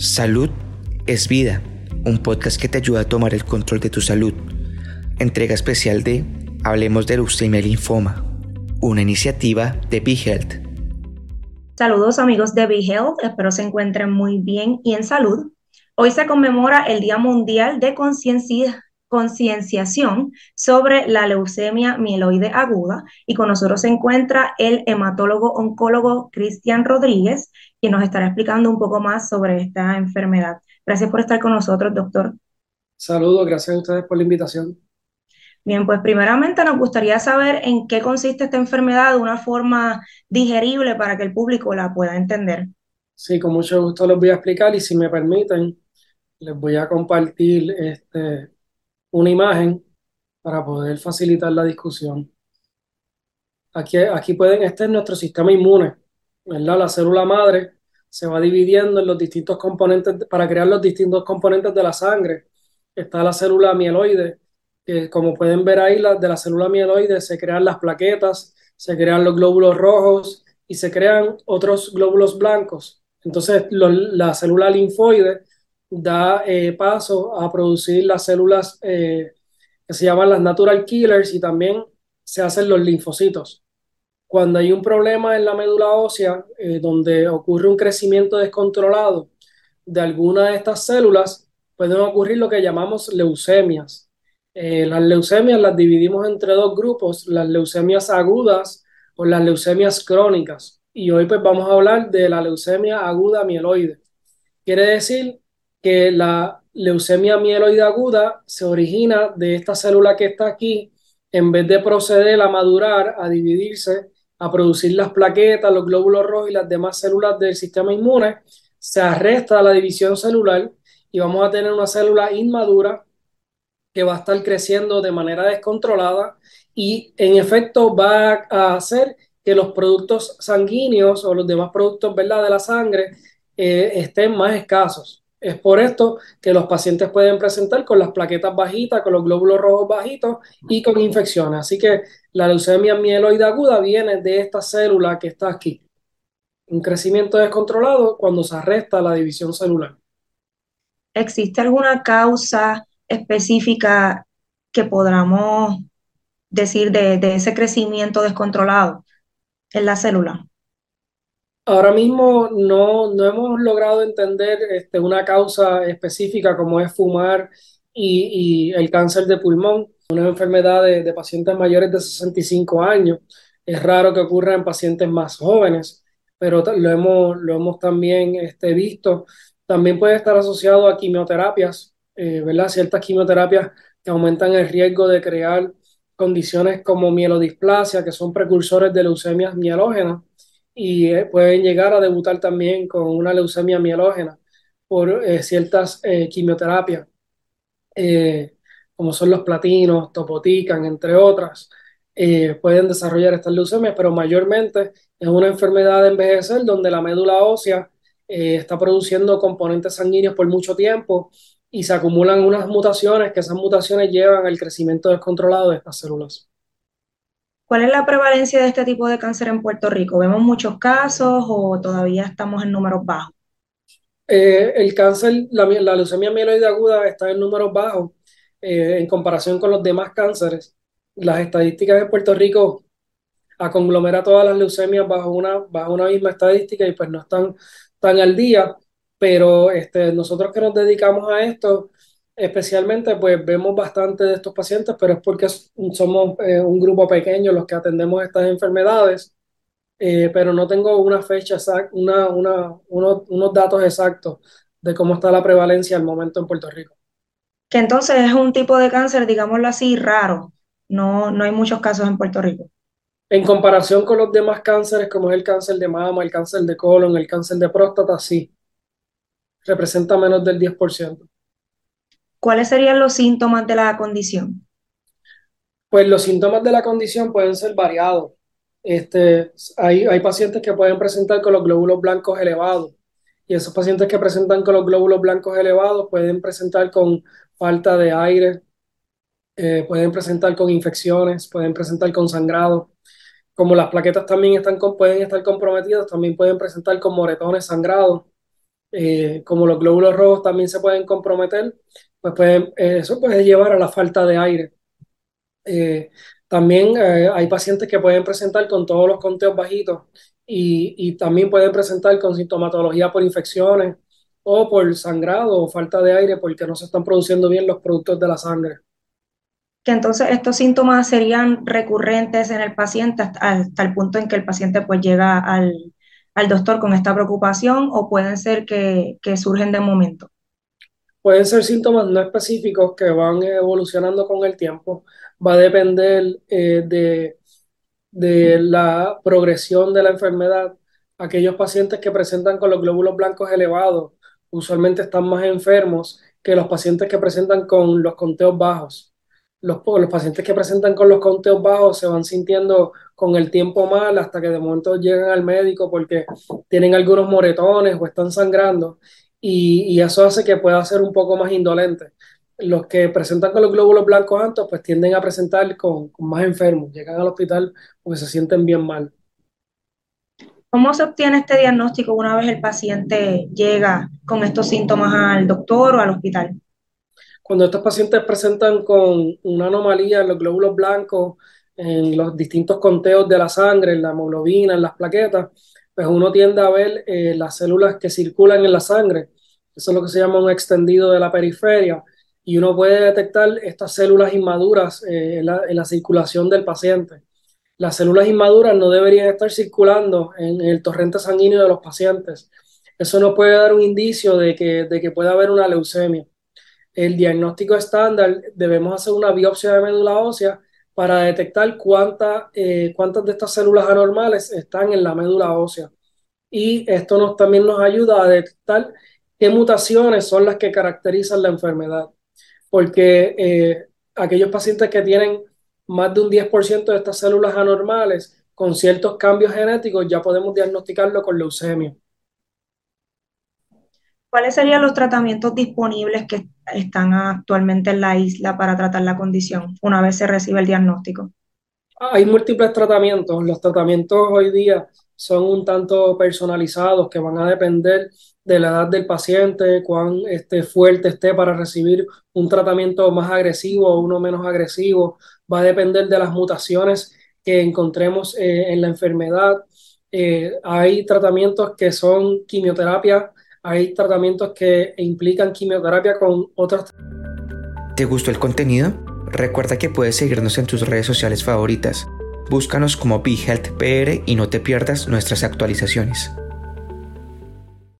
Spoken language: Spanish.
Salud es vida, un podcast que te ayuda a tomar el control de tu salud. Entrega especial de Hablemos de leucemia y linfoma, una iniciativa de BeHealth. Saludos amigos de BeHealth, espero se encuentren muy bien y en salud. Hoy se conmemora el Día Mundial de Concienciación sobre la leucemia mieloide aguda y con nosotros se encuentra el hematólogo oncólogo Cristian Rodríguez, quien nos estará explicando un poco más sobre esta enfermedad. Gracias por estar con nosotros, doctor. Saludos, gracias a ustedes por la invitación. Bien, pues primeramente nos gustaría saber en qué consiste esta enfermedad de una forma digerible para que el público la pueda entender. Sí, con mucho gusto les voy a explicar y si me permiten, les voy a compartir este, una imagen para poder facilitar la discusión. Aquí, aquí pueden, este es nuestro sistema inmune, ¿verdad? La célula madre se va dividiendo en los distintos componentes para crear los distintos componentes de la sangre. Está la célula mieloide, como pueden ver ahí, de la célula mieloide se crean las plaquetas, se crean los glóbulos rojos y se crean otros glóbulos blancos. Entonces, la célula linfoide da eh, paso a producir las células eh, que se llaman las natural killers y también se hacen los linfocitos. Cuando hay un problema en la médula ósea, eh, donde ocurre un crecimiento descontrolado de alguna de estas células, pueden ocurrir lo que llamamos leucemias. Las leucemias las dividimos entre dos grupos, las leucemias agudas o las leucemias crónicas. Y hoy pues vamos a hablar de la leucemia aguda mieloide. Quiere decir que la leucemia mieloide aguda se origina de esta célula que está aquí, en vez de proceder a madurar, a dividirse, a producir las plaquetas, los glóbulos rojos y las demás células del sistema inmune, se arresta la división celular y vamos a tener una célula inmadura que va a estar creciendo de manera descontrolada y en efecto va a hacer que los productos sanguíneos o los demás productos ¿verdad? de la sangre eh, estén más escasos. Es por esto que los pacientes pueden presentar con las plaquetas bajitas, con los glóbulos rojos bajitos y con infecciones. Así que la leucemia mieloide aguda viene de esta célula que está aquí. Un crecimiento descontrolado cuando se arresta la división celular. ¿Existe alguna causa específica que podamos decir de, ese crecimiento descontrolado en la célula? Ahora mismo no, no hemos logrado entender este, una causa específica como es fumar y, el cáncer de pulmón, una enfermedad de, pacientes mayores de 65 años. Es raro que ocurra en pacientes más jóvenes, pero lo hemos, lo hemos también este, visto. También puede estar asociado a quimioterapias eh, ¿verdad? Ciertas quimioterapias que aumentan el riesgo de crear condiciones como mielodisplasia, que son precursores de leucemias mielógenas, y eh, pueden llegar a debutar también con una leucemia mielógena por eh, ciertas quimioterapias, como son los platinos, topotican, entre otras. pueden desarrollar estas leucemias, pero mayormente es una enfermedad de envejecer donde la médula ósea está produciendo componentes sanguíneos por mucho tiempo y se acumulan unas mutaciones que esas mutaciones llevan al crecimiento descontrolado de estas células. ¿Cuál es la prevalencia de este tipo de cáncer en Puerto Rico? ¿Vemos muchos casos o todavía estamos en números bajos? Eh, el cáncer, la, leucemia mieloide aguda está en números bajos eh, en comparación con los demás cánceres. Las estadísticas de Puerto Rico aconglomera todas las leucemias bajo una, bajo una misma estadística y pues no están tan al día pero este, nosotros que nos dedicamos a esto, especialmente, pues vemos bastante de estos pacientes, pero es porque somos eh, un grupo pequeño los que atendemos estas enfermedades, eh, pero no tengo una fecha exacta, una, una, unos datos exactos de cómo está la prevalencia al momento en Puerto Rico. Que entonces es un tipo de cáncer, digámoslo así, raro. No, no hay muchos casos en Puerto Rico. En comparación con los demás cánceres, como es el cáncer de mama, el cáncer de colon, el cáncer de próstata, sí representa menos del 10%. ¿Cuáles serían los síntomas de la condición? Pues los síntomas de la condición pueden ser variados. Este, hay, hay pacientes que pueden presentar con los glóbulos blancos elevados y esos pacientes que presentan con los glóbulos blancos elevados pueden presentar con falta de aire, eh, pueden presentar con infecciones, pueden presentar con sangrado. Como las plaquetas también están pueden estar comprometidas, también pueden presentar con moretones sangrados eh, como los glóbulos rojos también se pueden comprometer, pues pueden, eso puede llevar a la falta de aire. también hay pacientes que pueden presentar con todos los conteos bajitos y, también pueden presentar con sintomatología por infecciones o por sangrado o falta de aire porque no se están produciendo bien los productos de la sangre. Que entonces estos síntomas serían recurrentes en el paciente hasta, el punto en que el paciente pues llega al, al doctor con esta preocupación o pueden ser que, que, surgen de momento. Pueden ser síntomas no específicos que van evolucionando con el tiempo. Va a depender eh, de, de la progresión de la enfermedad. Aquellos pacientes que presentan con los glóbulos blancos elevados usualmente están más enfermos que los pacientes que presentan con los conteos bajos. Los, los pacientes que presentan con los conteos bajos se van sintiendo con el tiempo mal hasta que de momento llegan al médico porque tienen algunos moretones o están sangrando y, eso hace que pueda ser un poco más indolente. Los que presentan con los glóbulos blancos altos pues tienden a presentar con, con más enfermos, llegan al hospital porque se sienten bien mal. ¿Cómo se obtiene este diagnóstico una vez el paciente llega con estos síntomas al doctor o al hospital? Cuando estos pacientes presentan con una anomalía en los glóbulos blancos, en los distintos conteos de la sangre, en la hemoglobina, en las plaquetas, pues uno tiende a ver eh, las células que circulan en la sangre. Eso es lo que se llama un extendido de la periferia. Y uno puede detectar estas células inmaduras eh, en, la, circulación del paciente las células inmaduras no deberían estar circulando en el torrente sanguíneo de los pacientes. Eso nos puede dar un indicio de que, de que puede haber una leucemia. El diagnóstico estándar, debemos hacer una biopsia de médula ósea para detectar cuánta, eh, cuántas de estas células anormales están en la médula ósea. Y esto nos, también nos ayuda a detectar qué mutaciones son las que caracterizan la enfermedad. Porque eh, aquellos pacientes que tienen más de un 10% de estas células anormales con ciertos cambios genéticos ya podemos diagnosticarlo con leucemia. ¿Cuáles serían los tratamientos disponibles que están actualmente en la isla para tratar la condición una vez se recibe el diagnóstico? Hay múltiples tratamientos. Los tratamientos hoy día son un tanto personalizados que van a depender de la edad del paciente, cuán este, fuerte esté para recibir un tratamiento más agresivo o uno menos agresivo. Va a depender de las mutaciones que encontremos eh, en la enfermedad. Eh, hay tratamientos que son quimioterapia, hay tratamientos que implican quimioterapia con otros. ¿Te gustó el contenido? Recuerda que puedes seguirnos en tus redes sociales favoritas. Búscanos como BeHealthPR y no te pierdas nuestras actualizaciones.